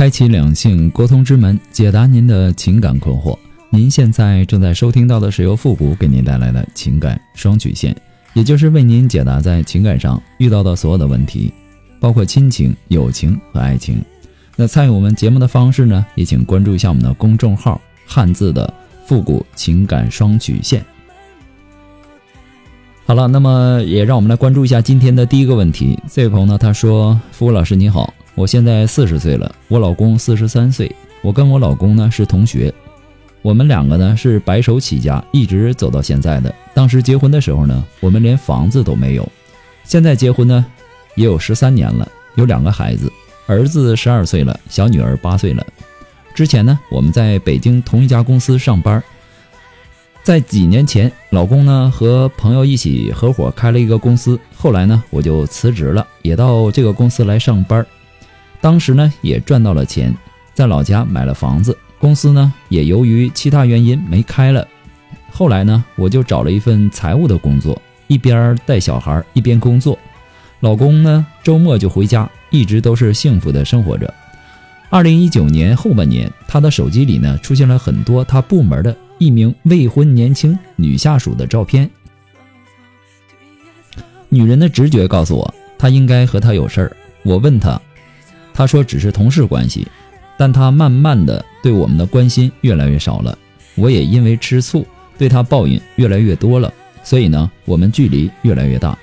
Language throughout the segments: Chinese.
开启两性沟通之门，解答您的情感困惑。您现在正在收听到的是由复古给您带来的情感双曲线，也就是为您解答在情感上遇到的所有的问题，包括亲情、友情和爱情。那参与我们节目的方式呢，也请关注一下我们的公众号“汉字的复古情感双曲线”。好了，那么也让我们来关注一下今天的第一个问题。这位朋友呢，他说：“复古老师你好。”我现在四十岁了，我老公四十三岁，我跟我老公呢是同学，我们两个呢是白手起家，一直走到现在的。当时结婚的时候呢，我们连房子都没有。现在结婚呢，也有十三年了，有两个孩子，儿子十二岁了，小女儿八岁了。之前呢，我们在北京同一家公司上班，在几年前，老公呢和朋友一起合伙开了一个公司，后来呢我就辞职了，也到这个公司来上班。当时呢也赚到了钱，在老家买了房子，公司呢也由于其他原因没开了。后来呢我就找了一份财务的工作，一边带小孩一边工作。老公呢周末就回家，一直都是幸福的生活着。二零一九年后半年，他的手机里呢出现了很多他部门的一名未婚年轻女下属的照片。女人的直觉告诉我，他应该和他有事儿。我问他。他说只是同事关系，但他慢慢的对我们的关心越来越少了。我也因为吃醋，对他抱怨越来越多了。所以呢，我们距离越来越大。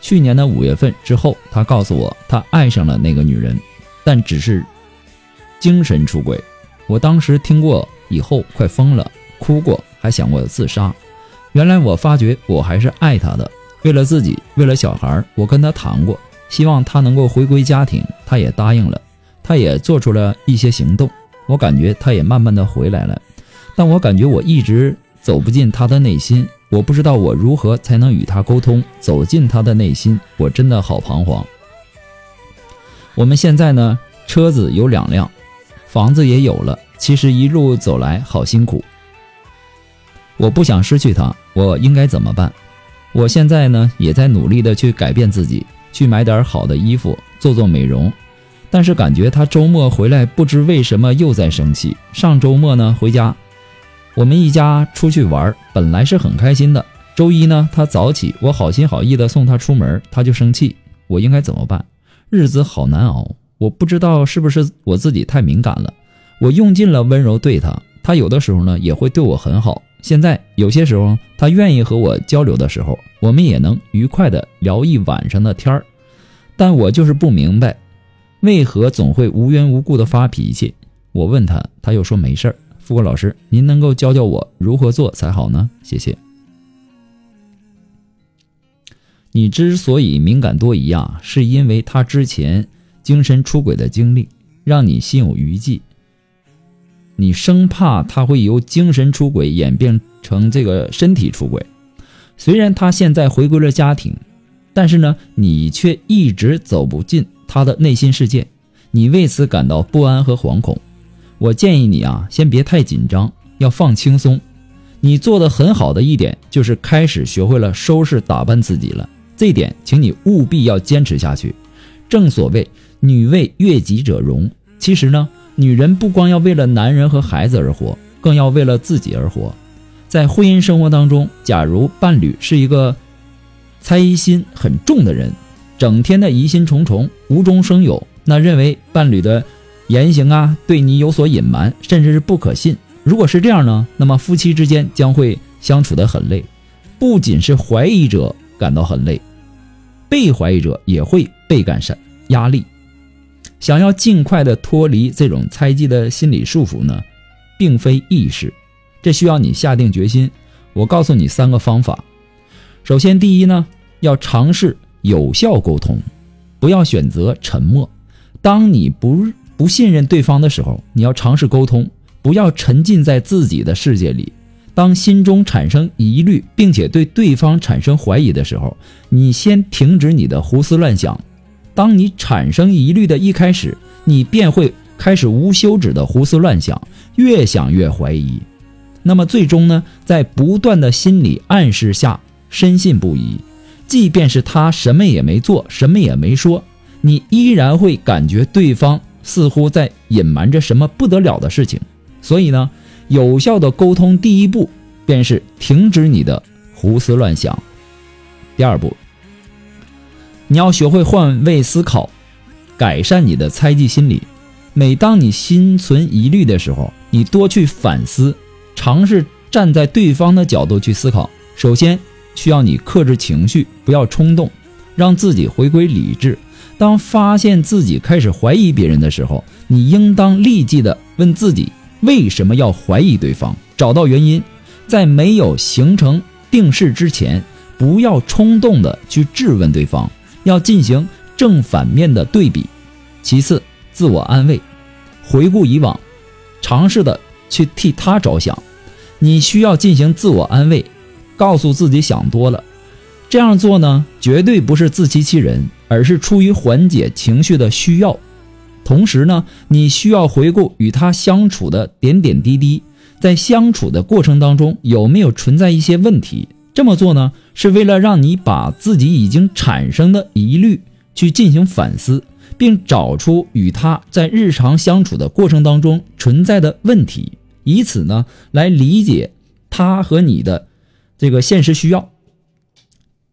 去年的五月份之后，他告诉我他爱上了那个女人，但只是精神出轨。我当时听过以后快疯了，哭过，还想过自杀。原来我发觉我还是爱他的，为了自己，为了小孩，我跟他谈过。希望他能够回归家庭，他也答应了，他也做出了一些行动。我感觉他也慢慢的回来了，但我感觉我一直走不进他的内心。我不知道我如何才能与他沟通，走进他的内心。我真的好彷徨。我们现在呢，车子有两辆，房子也有了。其实一路走来好辛苦。我不想失去他，我应该怎么办？我现在呢，也在努力的去改变自己。去买点好的衣服，做做美容，但是感觉他周末回来，不知为什么又在生气。上周末呢，回家，我们一家出去玩，本来是很开心的。周一呢，他早起，我好心好意的送他出门，他就生气。我应该怎么办？日子好难熬，我不知道是不是我自己太敏感了。我用尽了温柔对他，他有的时候呢也会对我很好。现在有些时候，他愿意和我交流的时候，我们也能愉快的聊一晚上的天儿。但我就是不明白，为何总会无缘无故的发脾气。我问他，他又说没事儿。富国老师，您能够教教我如何做才好呢？谢谢。你之所以敏感多疑啊，是因为他之前精神出轨的经历，让你心有余悸。你生怕他会由精神出轨演变成这个身体出轨，虽然他现在回归了家庭，但是呢，你却一直走不进他的内心世界，你为此感到不安和惶恐。我建议你啊，先别太紧张，要放轻松。你做的很好的一点就是开始学会了收拾打扮自己了，这点请你务必要坚持下去。正所谓女为悦己者容，其实呢。女人不光要为了男人和孩子而活，更要为了自己而活。在婚姻生活当中，假如伴侣是一个猜疑心很重的人，整天的疑心重重、无中生有，那认为伴侣的言行啊对你有所隐瞒，甚至是不可信。如果是这样呢，那么夫妻之间将会相处的很累。不仅是怀疑者感到很累，被怀疑者也会倍感山压力。想要尽快的脱离这种猜忌的心理束缚呢，并非易事，这需要你下定决心。我告诉你三个方法。首先，第一呢，要尝试有效沟通，不要选择沉默。当你不不信任对方的时候，你要尝试沟通，不要沉浸在自己的世界里。当心中产生疑虑，并且对对方产生怀疑的时候，你先停止你的胡思乱想。当你产生疑虑的一开始，你便会开始无休止的胡思乱想，越想越怀疑。那么最终呢，在不断的心理暗示下，深信不疑。即便是他什么也没做，什么也没说。你依然会感觉对方似乎在隐瞒着什么不得了的事情，所以呢，有效的沟通第一步便是停止你的胡思乱想。第二步，你要学会换位思考，改善你的猜忌心理。每当你心存疑虑的时候，你多去反思，尝试站在对方的角度去思考。首先需要你克制情绪，不要冲动，让自己回归理智。当发现自己开始怀疑别人的时候，你应当立即的问自己为什么要怀疑对方，找到原因。在没有形成定势之前，不要冲动的去质问对方，要进行正反面的对比。其次，自我安慰，回顾以往，尝试的去替他着想。你需要进行自我安慰，告诉自己想多了。这样做呢，绝对不是自欺欺人。而是出于缓解情绪的需要，同时呢，你需要回顾与他相处的点点滴滴，在相处的过程当中有没有存在一些问题？这么做呢，是为了让你把自己已经产生的疑虑去进行反思，并找出与他在日常相处的过程当中存在的问题，以此呢来理解他和你的这个现实需要。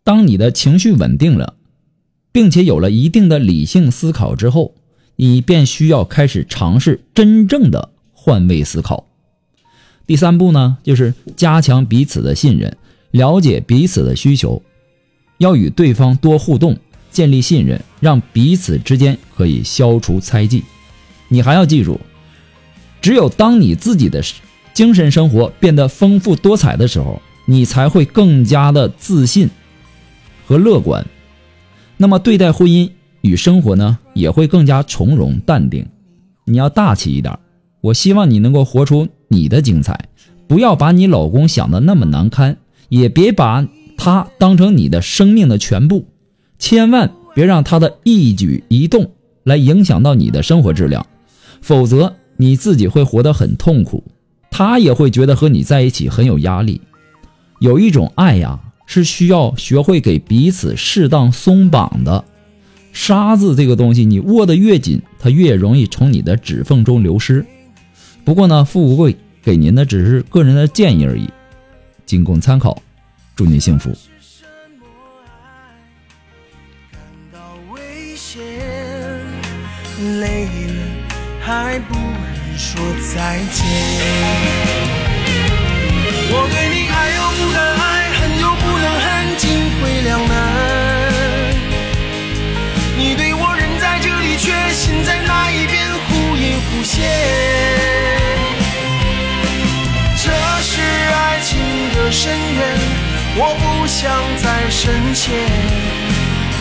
当你的情绪稳定了。并且有了一定的理性思考之后，你便需要开始尝试真正的换位思考。第三步呢，就是加强彼此的信任，了解彼此的需求，要与对方多互动，建立信任，让彼此之间可以消除猜忌。你还要记住，只有当你自己的精神生活变得丰富多彩的时候，你才会更加的自信和乐观。那么对待婚姻与生活呢，也会更加从容淡定。你要大气一点。我希望你能够活出你的精彩，不要把你老公想的那么难堪，也别把他当成你的生命的全部。千万别让他的一举一动来影响到你的生活质量，否则你自己会活得很痛苦，他也会觉得和你在一起很有压力。有一种爱呀。是需要学会给彼此适当松绑的。沙子这个东西，你握得越紧，它越容易从你的指缝中流失。不过呢，富贵给您的只是个人的建议而已，仅供参考。祝您幸福。累了，还不如说再见。我对你还我不想再深陷，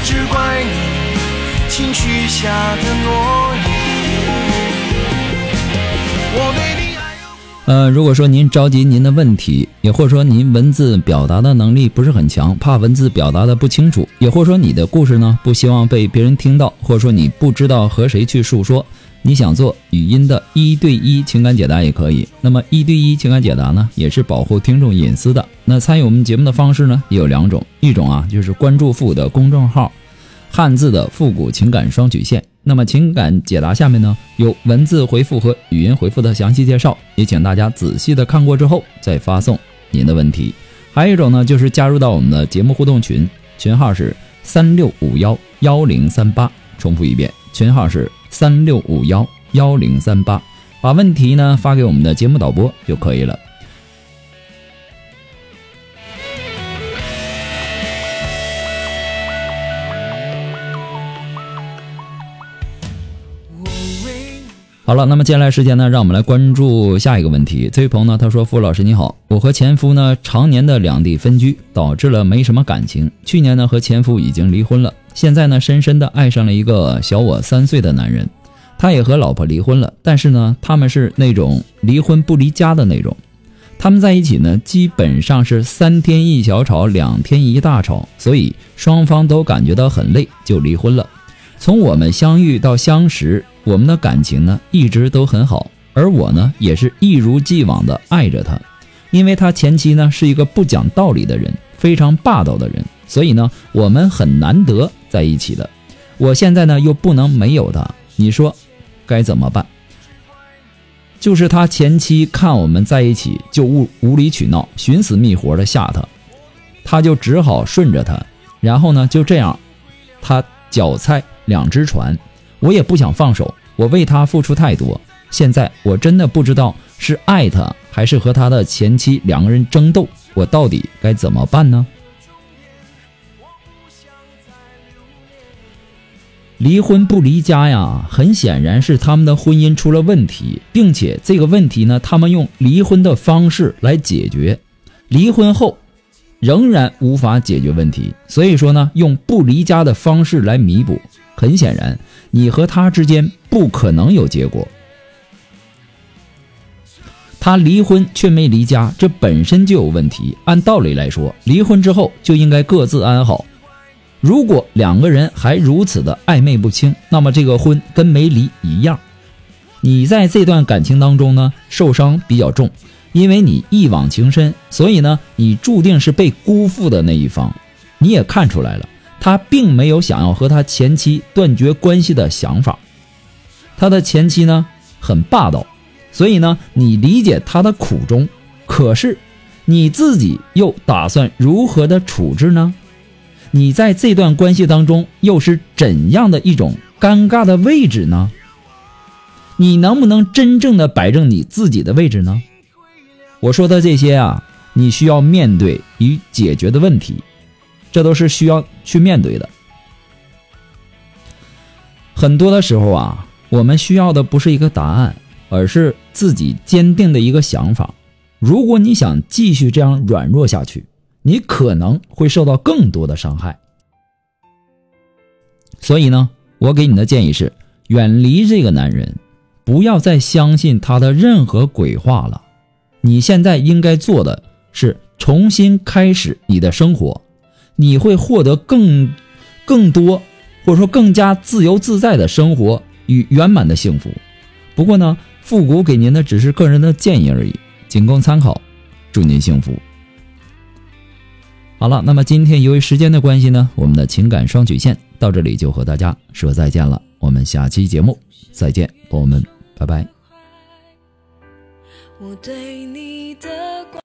只怪你轻许下的诺言。我对。呃，如果说您着急您的问题，也或者说您文字表达的能力不是很强，怕文字表达的不清楚，也或者说你的故事呢不希望被别人听到，或者说你不知道和谁去诉说，你想做语音的一对一情感解答也可以。那么一对一情感解答呢，也是保护听众隐私的。那参与我们节目的方式呢，也有两种，一种啊就是关注复古的公众号，汉字的复古情感双曲线。那么情感解答下面呢有文字回复和语音回复的详细介绍，也请大家仔细的看过之后再发送您的问题。还有一种呢就是加入到我们的节目互动群，群号是三六五幺幺零三八，重复一遍，群号是三六五幺幺零三八，把问题呢发给我们的节目导播就可以了。好了，那么接下来时间呢，让我们来关注下一个问题。这位朋友呢，他说：“傅老师你好，我和前夫呢常年的两地分居，导致了没什么感情。去年呢和前夫已经离婚了，现在呢深深的爱上了一个小我三岁的男人。他也和老婆离婚了，但是呢他们是那种离婚不离家的那种。他们在一起呢基本上是三天一小吵，两天一大吵，所以双方都感觉到很累，就离婚了。从我们相遇到相识。”我们的感情呢一直都很好，而我呢也是一如既往的爱着他，因为他前妻呢是一个不讲道理的人，非常霸道的人，所以呢我们很难得在一起的。我现在呢又不能没有他，你说该怎么办？就是他前妻看我们在一起就无无理取闹，寻死觅活的吓他，他就只好顺着他，然后呢就这样，他脚踩两只船。我也不想放手，我为他付出太多，现在我真的不知道是爱他还是和他的前妻两个人争斗，我到底该怎么办呢？离婚不离家呀，很显然是他们的婚姻出了问题，并且这个问题呢，他们用离婚的方式来解决，离婚后仍然无法解决问题，所以说呢，用不离家的方式来弥补。很显然，你和他之间不可能有结果。他离婚却没离家，这本身就有问题。按道理来说，离婚之后就应该各自安好。如果两个人还如此的暧昧不清，那么这个婚跟没离一样。你在这段感情当中呢，受伤比较重，因为你一往情深，所以呢，你注定是被辜负的那一方。你也看出来了。他并没有想要和他前妻断绝关系的想法，他的前妻呢很霸道，所以呢你理解他的苦衷，可是你自己又打算如何的处置呢？你在这段关系当中又是怎样的一种尴尬的位置呢？你能不能真正的摆正你自己的位置呢？我说的这些啊，你需要面对与解决的问题。这都是需要去面对的。很多的时候啊，我们需要的不是一个答案，而是自己坚定的一个想法。如果你想继续这样软弱下去，你可能会受到更多的伤害。所以呢，我给你的建议是：远离这个男人，不要再相信他的任何鬼话了。你现在应该做的是重新开始你的生活。你会获得更、更多，或者说更加自由自在的生活与圆满的幸福。不过呢，复古给您的只是个人的建议而已，仅供参考。祝您幸福。好了，那么今天由于时间的关系呢，我们的情感双曲线到这里就和大家说再见了。我们下期节目再见，朋友们，拜拜。我对你